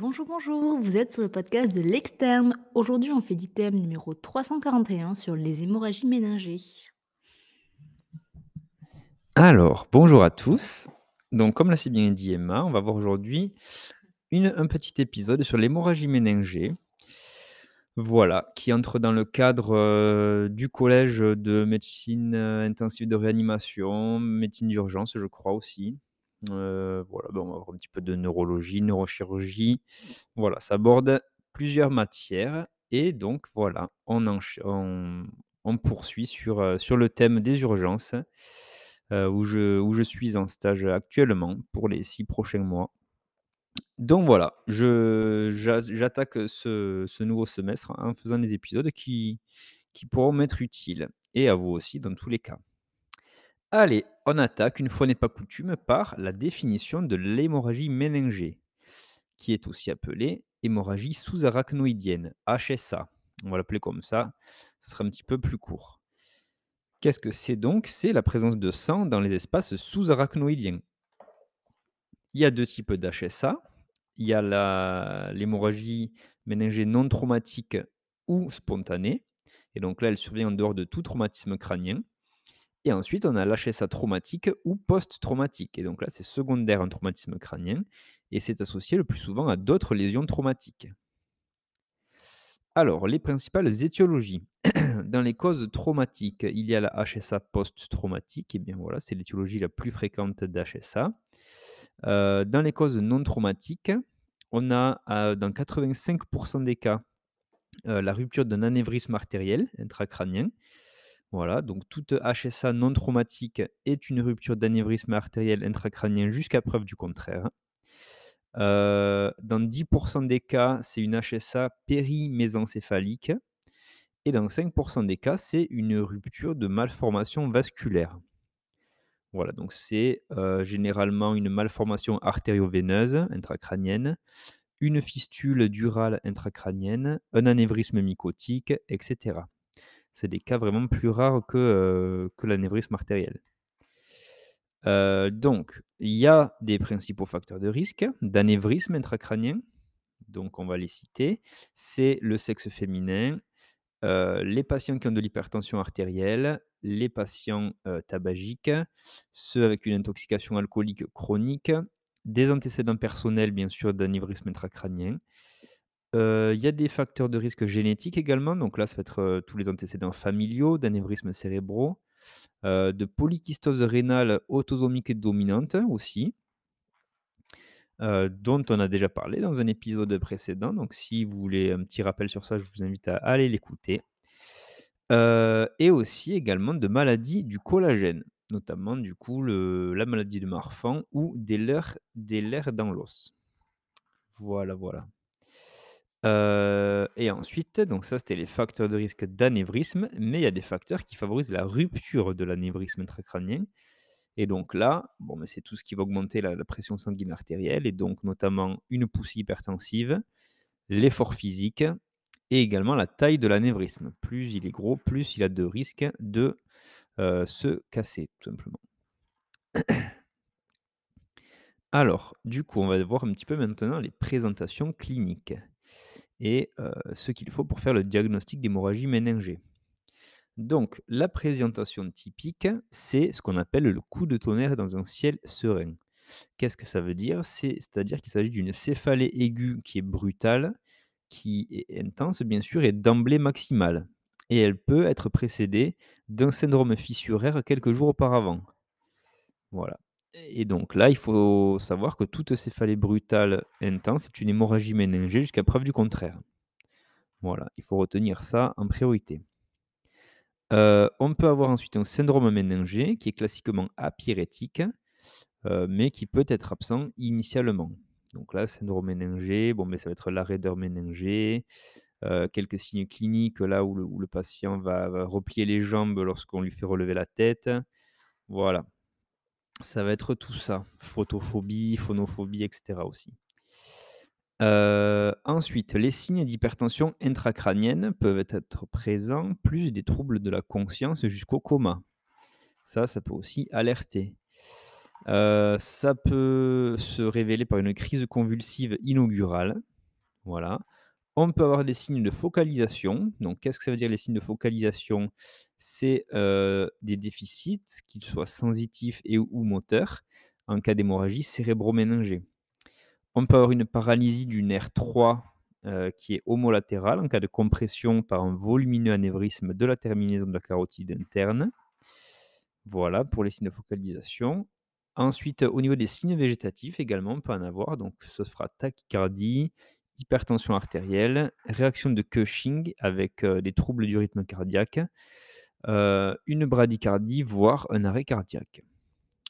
Bonjour, bonjour, vous êtes sur le podcast de l'externe. Aujourd'hui, on fait l'item numéro 341 sur les hémorragies méningées. Alors, bonjour à tous. Donc, comme l'a si bien dit Emma, on va voir aujourd'hui un petit épisode sur l'hémorragie méningée. Voilà, qui entre dans le cadre euh, du collège de médecine euh, intensive de réanimation, médecine d'urgence, je crois aussi. Euh, voilà, ben, on va voir un petit peu de neurologie, neurochirurgie. Voilà, ça aborde plusieurs matières. Et donc, voilà, on, on poursuit sur, euh, sur le thème des urgences, euh, où, je, où je suis en stage actuellement pour les six prochains mois. Donc voilà, j'attaque, ce ce nouveau semestre en faisant des épisodes qui qui pourront m'être utiles et à vous aussi dans tous les cas. Allez, on attaque, une fois n'est pas coutume, par la définition de l'hémorragie méningée, qui est aussi appelée hémorragie sous-arachnoïdienne, HSA. On va l'appeler comme ça, ce sera un petit peu plus court. Qu'est-ce que c'est donc? C'est la présence de sang dans les espaces sous-arachnoïdiens. Il y a 2 types d'HSA. Il y a l'hémorragie méningée non traumatique ou spontanée et donc là, elle survient en dehors de tout traumatisme crânien et ensuite on a l'HSA traumatique ou post-traumatique et donc là, c'est secondaire à un traumatisme crânien et c'est associé le plus souvent à d'autres lésions traumatiques. Alors, les principales étiologies. Dans les causes traumatiques, il y a la HSA post-traumatique et bien voilà, c'est l'étiologie la plus fréquente d'HSA. Heu, dans les causes non traumatiques, on a, heu, dans 85% des cas, heu, la rupture d'un anévrisme artériel intracrânien. Voilà, donc toute HSA non traumatique est une rupture d'anévrisme artériel intracrânien jusqu'à preuve du contraire. Heu, dans 10% des cas, c'est une HSA périmésencéphalique et dans 5% des cas, c'est une rupture de malformation vasculaire. Voilà, donc c'est, heu, généralement une malformation artério-veineuse intracrânienne, une fistule durale intracrânienne, un anévrisme mycotique et cetera. C'est des cas vraiment plus rares que, que l'anévrisme artériel. Donc il y a des principaux facteurs de risque d'anévrisme intracrânien, donc on va les citer. C'est le sexe féminin, les patients qui ont de l'hypertension artérielle, les patients, tabagiques, ceux avec une intoxication alcoolique chronique, des antécédents personnels bien sûr d'anévrisme intracrânien. Il y a des facteurs de risque génétiques également, donc là ça va être, tous les antécédents familiaux d'anévrismes cérébraux, de polykystose rénale autosomique dominante aussi, dont on a déjà parlé dans un épisode précédent, donc si vous voulez un petit rappel sur ça, je vous invite à aller l'écouter. Et aussi également de maladies du collagène, notamment du coup la maladie de Marfan ou des leurs dans l'os. Voilà, voilà. Heu et ensuite, donc ça c'était les facteurs de risque d'anévrisme, mais il y a des facteurs qui favorisent la rupture de l'anévrisme intracrânien et donc là, bon, mais c'est tout ce qui va augmenter la pression sanguine artérielle et donc notamment une poussée hypertensive, l'effort physique et également la taille de l'anévrisme. Plus il est gros, plus il a de risques de, heu, se casser, tout simplement. Alors, du coup, on va voir un petit peu maintenant les présentations cliniques et ce qu'il faut pour faire le diagnostic d'hémorragie méningée. Donc, la présentation typique, c'est ce qu'on appelle le coup de tonnerre dans un ciel serein. Qu'est-ce que ça veut dire? C'est c'est-à-dire qu'il s'agit d'une céphalée aiguë qui est brutale, qui est intense bien sûr et d'emblée maximale et elle peut être précédée d'un syndrome fissuraire quelques jours auparavant. Voilà et donc là, il faut savoir que toute céphalée brutale intense est une hémorragie méningée jusqu'à preuve du contraire. Voilà, il faut retenir ça en priorité. Heu, on peut avoir ensuite un syndrome méningé qui est classiquement apyrétique, heu, mais qui peut être absent initialement. Donc là, syndrome méningé, bon, mais ça va être la raideur méningée, heu, quelques signes cliniques là où le patient va replier les jambes lorsqu'on lui fait relever la tête. Voilà, ça va être tout ça. Photophobie, phonophobie et cetera aussi. Heu, ensuite, les signes d'hypertension intracrânienne peuvent être présents, plus des troubles de la conscience jusqu'au coma. Ça, ça peut aussi alerter. Heu, ça peut se révéler par une crise convulsive inaugurale, Voilà. On peut avoir des signes de focalisation. Donc qu'est-ce que ça veut dire les signes de focalisation? C'est, heu, des déficits, qu'ils soient sensitifs et ou moteurs, en cas d'hémorragie cérébro-méningée. On peut avoir une paralysie du nerf 3, heu, qui est homolatérale en cas de compression par un volumineux anévrisme de la terminaison de la carotide interne. Voilà pour les signes de focalisation. Ensuite, au niveau des signes végétatifs également, on peut en avoir, donc ce sera tachycardie, hypertension artérielle, réaction de Cushing avec, heu, des troubles du rythme cardiaque, heu, une bradycardie, voire un arrêt cardiaque.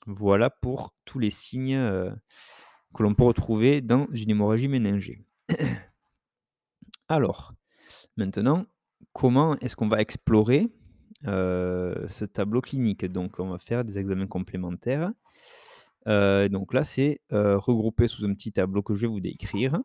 Voilà pour tous les signes, heu, que l'on peut retrouver dans une hémorragie méningée. Alors, maintenant, comment est-ce qu'on va explorer, ce tableau clinique? Donc on va faire des examens complémentaires. Donc là, c'est, regroupé sous un petit tableau que je vais vous décrire.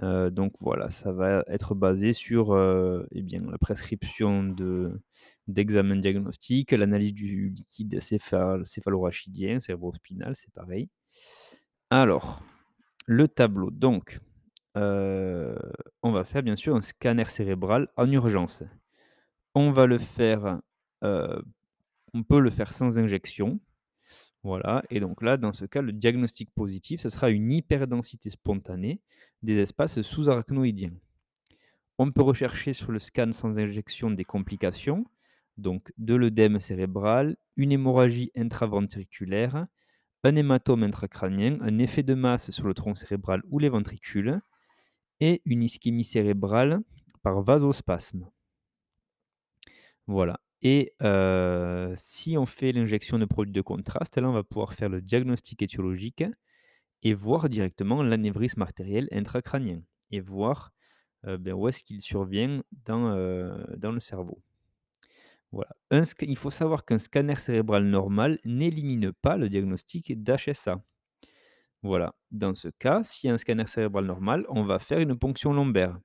Heu, donc voilà, ça va être basé sur, heu, et bien, la prescription de d'examens diagnostiques, l'analyse du liquide céphale céphalorachidien, cérébrospinal, c'est pareil. Alors, le tableau, donc, heu, on va faire bien sûr un scanner cérébral en urgence. On va le faire, on peut le faire sans injection. Voilà et donc là, dans ce cas, le diagnostic positif, ce sera une hyperdensité spontanée des espaces sous-arachnoïdiens. On peut rechercher sur le scan sans injection des complications, donc de l'œdème cérébral, une hémorragie intraventriculaire, un hématome intracrânien, un effet de masse sur le tronc cérébral ou les ventricules et une ischémie cérébrale par vasospasme. Voilà et si on fait l'injection de produits de contraste, là, on va pouvoir faire le diagnostic étiologique et voir directement l'anévrisme artériel intracrânien et voir, beh, où est-ce qu'il survient dans, dans le cerveau. Voilà. Il faut savoir qu'un scanner cérébral normal n'élimine pas le diagnostic d'HSA. Voilà. Dans ce cas, s'il y a un scanner cérébral normal, on va faire une ponction lombaire.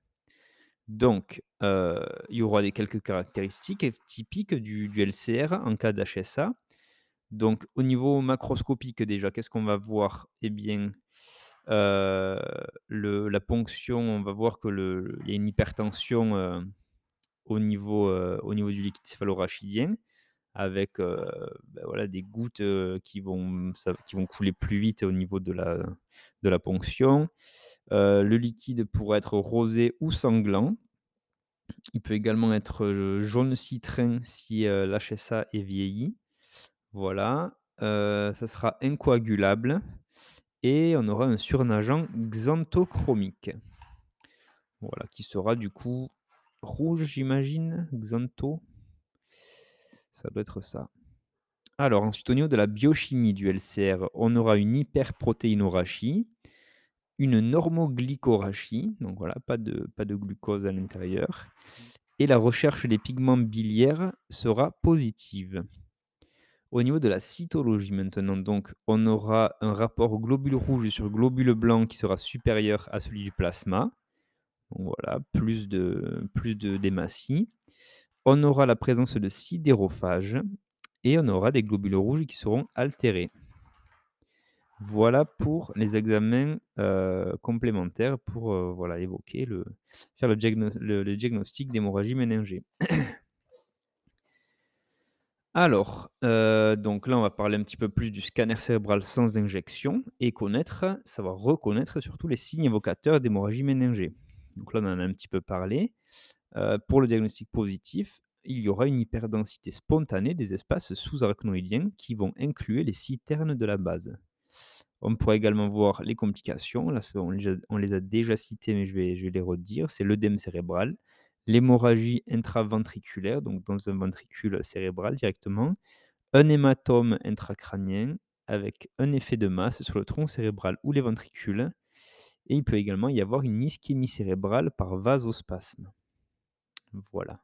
Donc, heu, il y aura des quelques caractéristiques typiques du LCR en cas d'HSA. Donc au niveau macroscopique déjà, qu'est-ce qu'on va voir? Eh bien, le la ponction, on va voir que le il y a une hypertension, heu, au niveau, du liquide céphalorachidien avec, voilà des gouttes, qui vont couler plus vite au niveau de la ponction. Heu, le liquide pourrait être rosé ou sanglant. Il peut également être, jaune citrin si, l'HSA est vieilli. Voilà, heu, ça sera incoagulable et on aura un surnageant xanthochromique. Voilà, qui sera du coup rouge, j'imagine? Xantho? Ça doit être ça. Alors ensuite, au niveau de la biochimie du LCR, on aura une hyperprotéinorachie, une normoglycorachie, donc voilà, pas de glucose à l'intérieur et la recherche des pigments biliaires sera positive. Au niveau de la cytologie maintenant, donc on aura un rapport globule rouge sur globule blanc qui sera supérieur à celui du plasma. Voilà, plus de plus. On aura la présence de sidérophages et on aura des globules rouges qui seront altérés. Voilà pour les examens, heu, complémentaires pour, heu, voilà évoquer le faire le diagno le le diagnostic d'hémorragie méningée. Alors, heu, donc là, on va parler un petit peu plus du scanner cérébral sans injection et connaître savoir reconnaître surtout les signes évocateurs d'hémorragie méningée. Donc là, on en a un petit peu parlé. Pour le diagnostic positif, il y aura une hyperdensité spontanée des espaces sous-arachnoïdiens qui vont inclure les citernes de la base. On pourrait également voir les complications, là, on les a déjà citées, mais je vais je vais les redire. C'est l'œdème cérébral, l'hémorragie intraventriculaire, donc dans un ventricule cérébral directement, un hématome intracrânien avec un effet de masse sur le tronc cérébral ou les ventricules et il peut également y avoir une ischémie cérébrale par vasospasme. Voilà.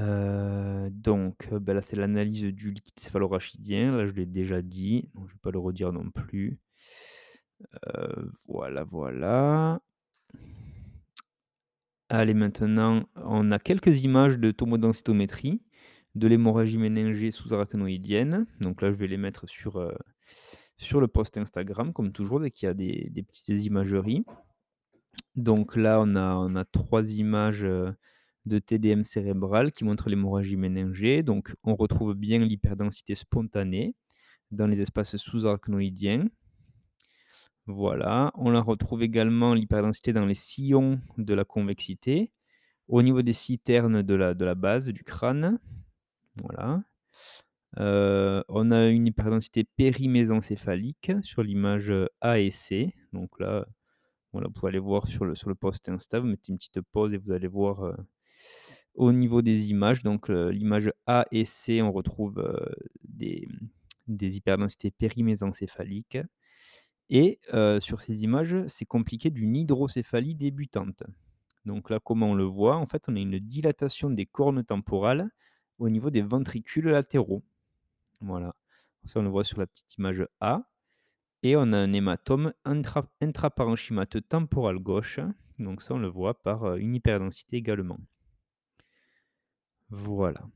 Heu, donc, heu, bah, là, c'est l'analyse du liquide céphalorachidien. Là, je l'ai déjà dit, je vais pas le redire non plus. Heu, voilà, voilà. Allez, maintenant, on a quelques images de tomodensitométrie de l'hémorragie méningée sous-arachnoïdienne. Donc là, je vais les mettre sur, sur le post Instagram comme toujours dès qu'il y a des petites imageries. Donc là, on a on a 3 images, de TDM cérébral qui montrent l'hémorragie méningée. Donc on retrouve bien l'hyperdensité spontanée dans les espaces sous-arachnoïdiens. Voilà, on la retrouve également l'hyperdensité dans les sillons de la convexité, au niveau des citernes de la base du crâne. Voilà. Heu, on a une hyperdensité périmésencéphalique sur l'image, A et C. Donc là, voilà, vous pouvez aller voir sur le sur le post Insta, vous mettez une petite pause et vous allez voir, heu, au niveau des images. Donc, l'image A et C, on retrouve, des, hyperdensités périmésencéphaliques et sur ces images, c'est compliqué d'une hydrocéphalie débutante. Donc là, comment on le voit? En fait, on a une dilatation des cornes temporales au niveau des ventricules latéraux. Voilà. Ça, on le voit sur la petite image A et on a un hématome intra temporal gauche. Donc ça, on le voit par, une hyperdensité également. Voilà.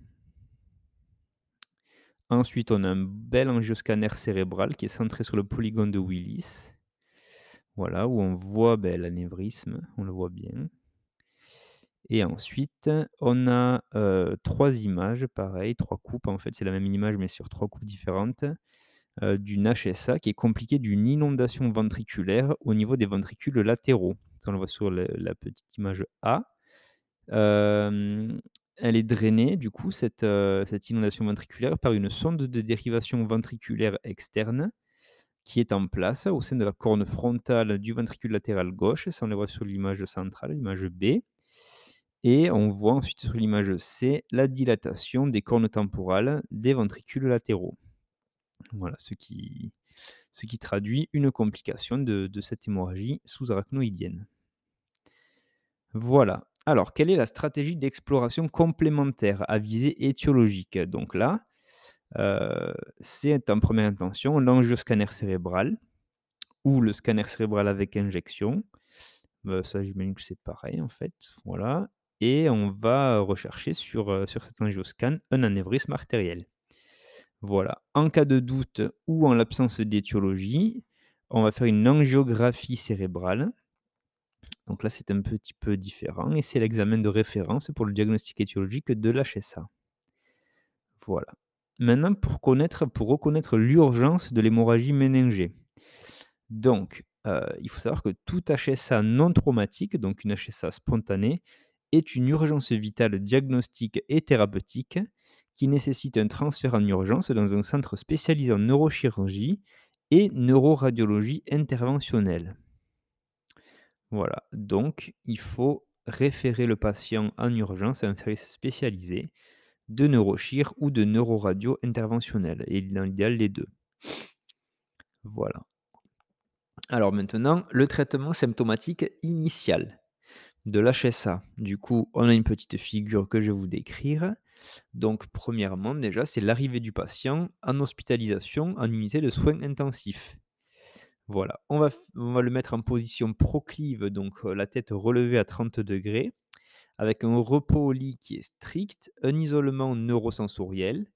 Ensuite, on a un bel angioscanner cérébral qui est centré sur le polygone de Willis. Voilà, où on voit, beh, l'anévrisme, on le voit bien. Et ensuite, on a, heu, 3 images, pareil, 3 coupes, en fait, c'est la même image, mais sur 3 coupes différentes, heu, d'une HSA qui est compliquée d'une inondation ventriculaire au niveau des ventricules latéraux. Ça, on le voit sur la petite image A. Hem, elle est drainée, du coup, cette, heu, cette inondation ventriculaire par une sonde de dérivation ventriculaire externe qui est en place au sein de la corne frontale du ventricule latéral gauche. Ça, on le voit sur l'image centrale, l'image B. Et on voit ensuite sur l'image C, la dilatation des cornes temporales des ventricules latéraux. Voilà, ce qui traduit une complication de cette hémorragie sous-arachnoïdienne. Voilà. Alors, quelle est la stratégie d'exploration complémentaire à visée étiologique? Donc là, heu, c'est en première intention l'angioscanner cérébral ou le scanner cérébral avec injection. Heu, ça, j'imagine que c'est pareil, en fait, voilà et on va rechercher sur, heu, sur cet angioscan un anévrisme artériel. Voilà. En cas de doute ou en l'absence d'étiologie, on va faire une angiographie cérébrale. Donc là, c'est un petit peu différent et c'est l'examen de référence pour le diagnostic étiologique de l'HSA. Voilà. Maintenant, pour connaître pour reconnaître l'urgence de l'hémorragie méningée. Donc, heu, il faut savoir que tout HSA non traumatique, donc une HSA spontanée, est une urgence vitale diagnostique et thérapeutique qui nécessite un transfert en urgence dans un centre spécialisé en neurochirurgie et neuroradiologie interventionnelle. Voilà, donc il faut référer le patient en urgence à un service spécialisé de neurochir ou de neuroradio interventionnelle et dans l'idéal les 2. Voilà. Alors maintenant, le traitement symptomatique initial de l'HSA. Du coup, on a une petite figure que je vais vous décrire. Donc premièrement, déjà, c'est l'arrivée du patient en hospitalisation en unité de soins intensifs. Voilà, on va le mettre en position proclive, donc la tête relevée à 30 degrés, avec un repos au lit qui est strict, un isolement neurosensoriel,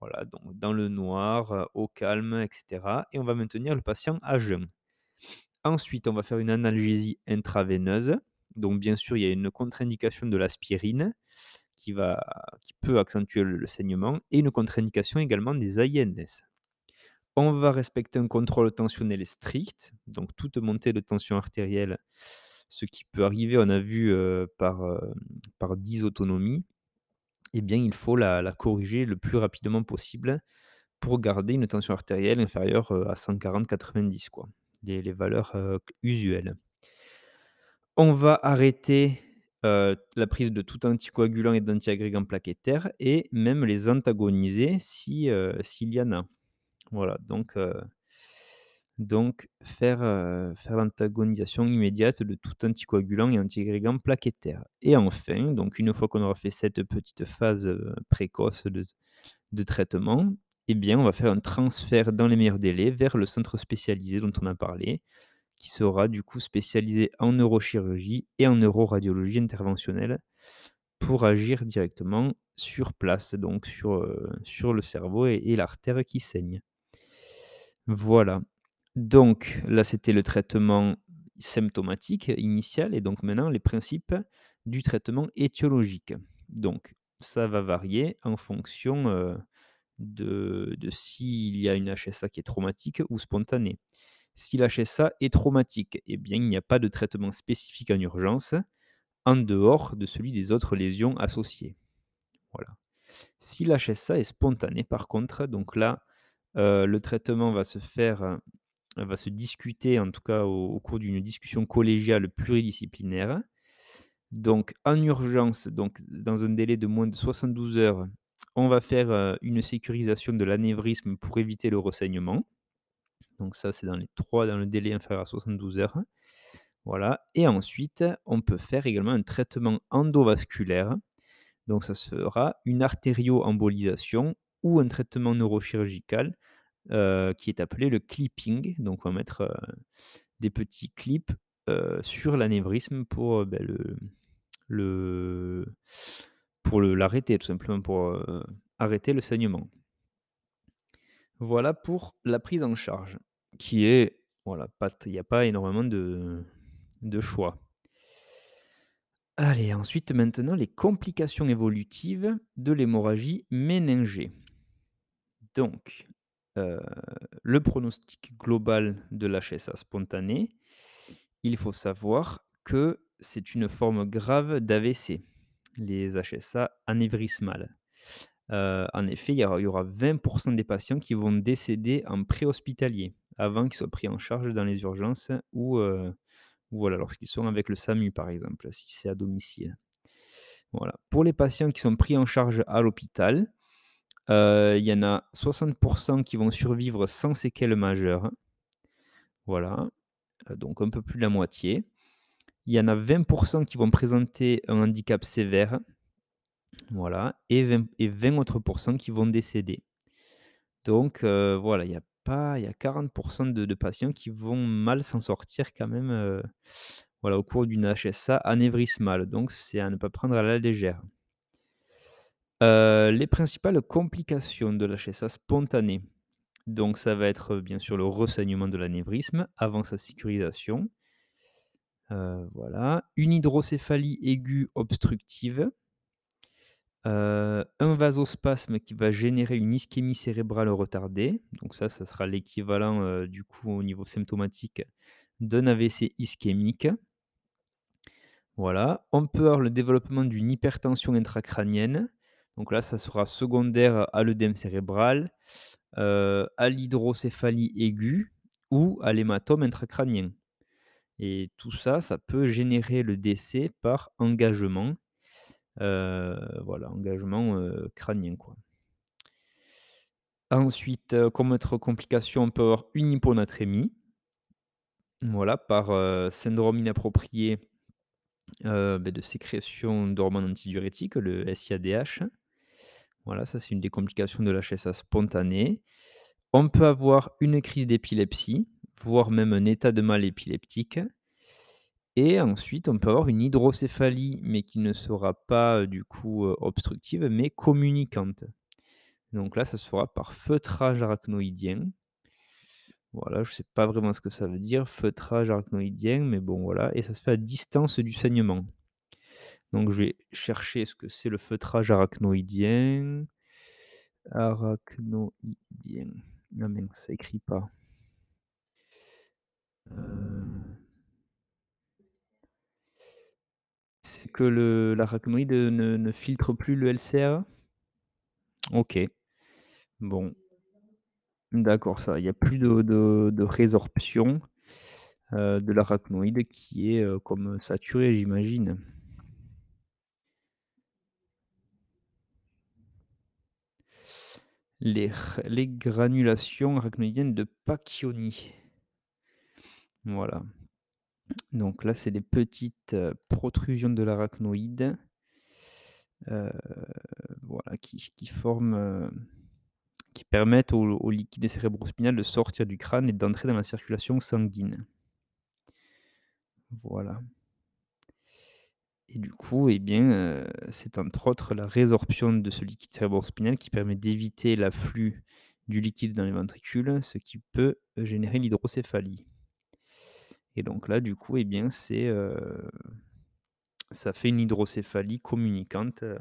voilà, donc dans le noir, au calme et cetera et on va maintenir le patient à jeun. Ensuite, on va faire une analgésie intraveineuse, donc bien sûr, il y a une contre-indication de l'aspirine qui peut accentuer le le saignement et une contre-indication également des AINS. On va respecter un contrôle tensionnel strict, donc toute montée de tension artérielle, ce qui peut arriver, on a vu, heu, par, hem, par eh bien, il faut la corriger le plus rapidement possible pour garder une tension artérielle inférieure, heu, à 140-90 quoi, les valeurs, heu, q usuelles. On va arrêter, la prise de tout anticoagulant et d'antiagrégants plaquettaires et même les antagoniser si, s'il y en a. Voilà, donc faire, l'antagonisation immédiate de tout anticoagulant et antiagrégant plaquettaire et enfin, donc une fois qu'on aura fait cette petite phase, précoce de traitement, eh bien, on va faire un transfert dans les meilleurs délais vers le centre spécialisé dont on a parlé, qui sera du coup spécialisé en neurochirurgie et en neuroradiologie interventionnelle pour agir directement sur place, donc sur, le cerveau et l'artère qui saigne. Voilà. Donc là, c'était le traitement symptomatique initial et donc maintenant les principes du traitement étiologique. Donc ça va varier en fonction, heu, de de s'il y a une HSA qui est traumatique ou spontanée. Si l'HSA est traumatique, eh bien, il n'y a pas de traitement spécifique en urgence, en dehors de celui des autres lésions associées. Voilà. Si l'HSA est spontanée, par contre, donc là, heu, le traitement va se faire, heu, va se discuter, en tout cas au cours d'une discussion collégiale pluridisciplinaire. Donc en urgence, donc dans un délai de moins de 72 heures, on va faire, heu, une sécurisation de l'anévrisme pour éviter le ressaignement. Donc ça, c'est dans les 3 dans le délai inférieur à 72 heures. Voilà et ensuite, on peut faire également un traitement endovasculaire. Donc ça sera une artério-embolisation ou un traitement neurochirurgical, heu, qui est appelé le clipping. Donc on va mettre, heu, des petits clips, heu, sur l'anévrisme pour, beh, le le l'arrêter tout simplement, pour, arrêter le saignement. Voilà pour la prise en charge, qui est voilà, il y a pas énormément de de choix. Allez, ensuite maintenant les complications évolutives de l'hémorragie méningée. Donc, heu, le pronostic global de l'HSA spontanée, il faut savoir que c'est une forme grave d'AVC, les HSA anévrismales. Heu, en effet, il y aura il y aura 20% des patients qui vont décéder en préhospitalier, avant qu'ils soient pris en charge dans les urgences ou, ou voilà, lorsqu'ils sont avec le SAMU par exemple, si c'est à domicile. Voilà. Pour les patients qui sont pris en charge à l'hôpital, heu, il y en a 60% qui vont survivre sans séquelles majeures. Voilà, heu, donc un peu plus de la moitié. Il y en a 20% qui vont présenter un handicap sévère. Voilà et 20 et 20 autres pourcents qui vont décéder. Donc heu, voilà, il y a pas il y a 40 de de patients qui vont mal s'en sortir quand même, voilà, au cours d'une HSA anévrismale, donc c'est à ne pas prendre à la légère. Heu, les principales complications de l'HSA spontanée, donc ça va être, heu, bien sûr le ressaignement de l'anévrisme avant sa sécurisation. Heu, voilà, une hydrocéphalie aiguë obstructive. Un vasospasme qui va générer une ischémie cérébrale retardée, donc ça, ça sera l'équivalent, du coup au niveau symptomatique d'un AVC ischémique. Voilà, on peut avoir le développement d'une hypertension intracrânienne, donc là, ça sera secondaire à l'œdème cérébral, heu, à l'hydrocéphalie aiguë ou à l'hématome intracrânien et tout ça, ça peut générer le décès par engagement, heu, voilà, engagement, heu, crânien, quoi. Ensuite, comme autre complication, on peut avoir une hyponatrémie. Voilà, par, syndrome inapproprié, beh, de sécrétion d'hormones antidiurétiques, le SIADH. Voilà, ça c'est une des complications de l'HSA spontanée. On peut avoir une crise d'épilepsie, voire même un état de mal épileptique et ensuite on peut avoir une hydrocéphalie, mais qui ne sera pas, heu, du coup, heu, obstructive, mais communicante. Donc là, ça se fera par feutrage arachnoïdien. Voilà, je sais pas vraiment ce que ça veut dire, feutrage arachnoïdien, mais bon voilà et ça se fait à distance du saignement. Donc je vais chercher ce que c'est le feutrage arachnoïdien. Arachnoïdien. Ah mince, ça écrit pas. Heu c'est que le l'arachnoïde, ne filtre plus le LCA? OK. Bon. D'accord, ça il y a plus de de résorption, heu, de l'arachnoïde qui est, heu, comme saturé, j'imagine. Les granulations arachnoïdiennes de Pacchioni. Voilà. Donc là, c'est des petites, heu, protrusions de l'arachnoïde heu, voilà, qui forment, heu, qui permettent au au liquide cérébrospinal de sortir du crâne et d'entrer dans la circulation sanguine. Voilà. Et du coup, et bien, heu, c'est entre autres la résorption de ce liquide cérébrospinal qui permet d'éviter l'afflux du liquide dans les ventricules, ce qui peut générer l'hydrocéphalie. et donc là, du coup, eh bien, c'est, heu, ça fait une hydrocéphalie communicante, heu,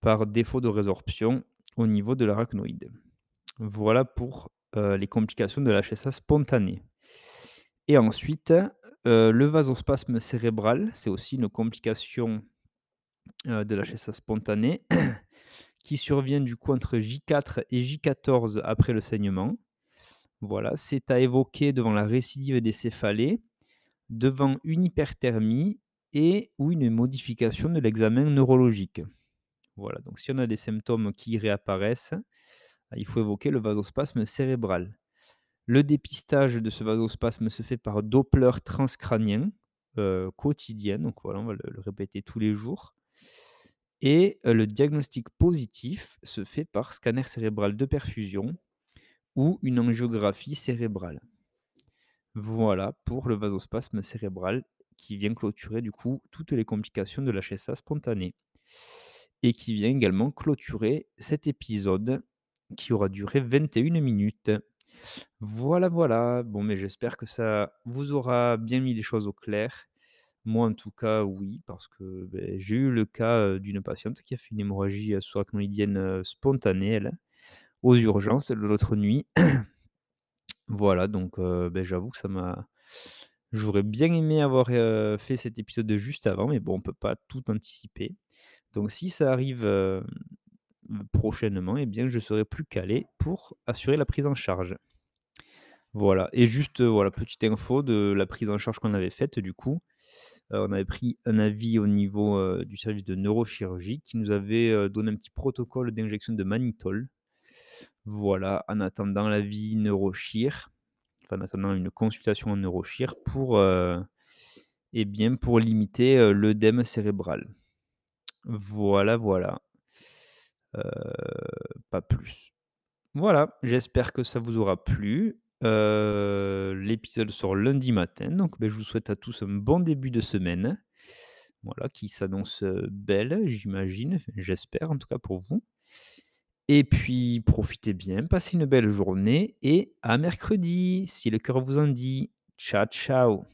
par défaut de résorption au niveau de l'arachnoïde. Voilà pour, les complications de l'HSA spontané et ensuite, le vasospasme cérébral, c'est aussi une complication, de l'HSA spontané qui survient du coup entre J4 et J14 après le saignement. Voilà, c'est à évoquer devant la récidive des céphalées, devant une hyperthermie et ou une modification de l'examen neurologique. Voilà, donc si on a des symptômes qui réapparaissent, il faut évoquer le vasospasme cérébral. Le dépistage de ce vasospasme se fait par Doppler transcranien, heu, quotidien, donc voilà, on va le répéter tous les jours et heu, le diagnostic positif se fait par scanner cérébral de perfusion ou une angiographie cérébrale. Voilà pour le vasospasme cérébral qui vient clôturer du coup toutes les complications de l'HSA spontané et qui vient également clôturer cet épisode qui aura duré 21 minutes. Voilà, voilà. Bon, mais j'espère que ça vous aura bien mis les choses au clair. Moi, en tout cas, oui, parce que, beh, j'ai eu le cas, d'une patiente qui a fait une hémorragie, heu, spontanée, elle, aux urgences l'autre nuit. Voilà, donc beh, j'avoue que ça m'a j'aurais bien aimé avoir, fait cet épisode juste avant, mais bon, on peut pas tout anticiper. Donc si ça arrive, prochainement, eh bien, je serai plus calé pour assurer la prise en charge. Voilà et juste, voilà, petite info de la prise en charge qu'on avait faite du coup. On avait pris un avis au niveau, du service de neurochirurgie qui nous avait, donné un petit protocole d'injection de mannitol. Voilà, en attendant l'avis neurochir, enfin en attendant une consultation en neurochir pour, et bien, pour limiter, l'œdème cérébral. Voilà, voilà. Pas plus. Voilà, j'espère que ça vous aura plu. Heu, l'épisode sort lundi matin, donc beh, je vous souhaite à tous un bon début de semaine. Voilà, qui s'annonce, belle, j'imagine, j'espère en tout cas pour vous. Et puis profitez bien, passez une belle journée et à mercredi, si le cœur vous en dit. Ciao, ciao.